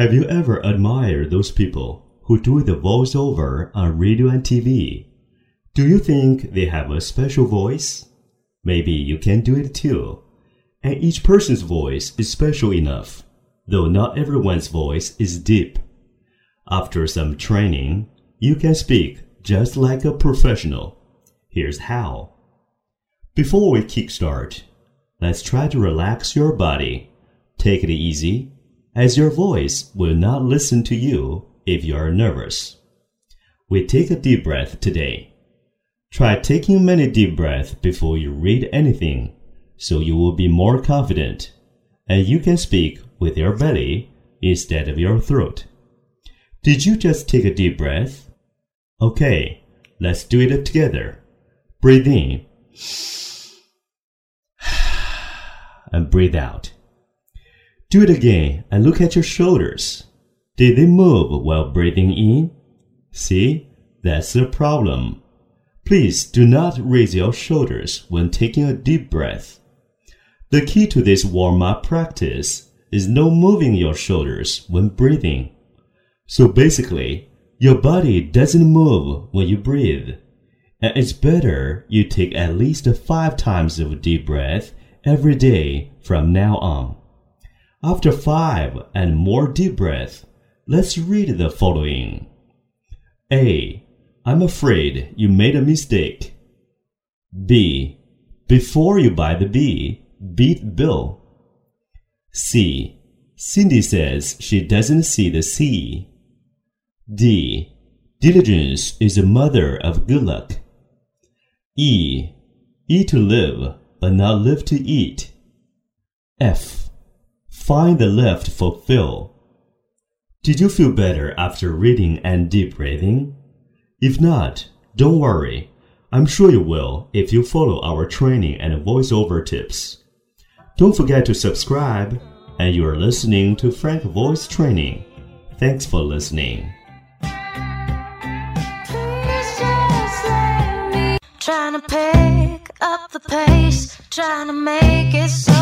Have you ever admired those people who do the voiceover on radio and TV? Do you think they have a special voice? Maybe you can do it too. And each person's voice is special enough, though not everyone's voice is deep. After some training, you can speak just like a professional. Here's how. Before we kickstart, let's try to relax your body. Take it easy, as your voice will not listen to you if you are nervous. We take a deep breath today. Try taking many deep breaths before you read anything, so you will be more confident, and you can speak with your belly instead of your throat. Did you just take a deep breath? Okay, let's do it together. Breathe in and breathe out. Do it again and look at your shoulders. Did they move while breathing in? See, that's the problem. Please do not raise your shoulders when taking a deep breath. The key to this warm up practice is no moving your shoulders when breathing. So basically, your body doesn't move when you breathe. And it's better you take at least five times of deep breath every day from now on. After five and more deep breath, let's read the following. A. I'm afraid you made a mistake. B. Before you buy the bee, beat Bill. C. Cindy says she doesn't see the sea. D. Diligence is the mother of good luck. E. Eat to live, but not live to eat. F. Find the left for Phil. Did you feel better after reading and deep breathing? If not, don't worry. I'm sure you will if you follow our training and voiceover tips. Don't forget to subscribe, and you are listening to Frank Voice Training. Thanks for listening. Trying to pick up the pace, trying to make it so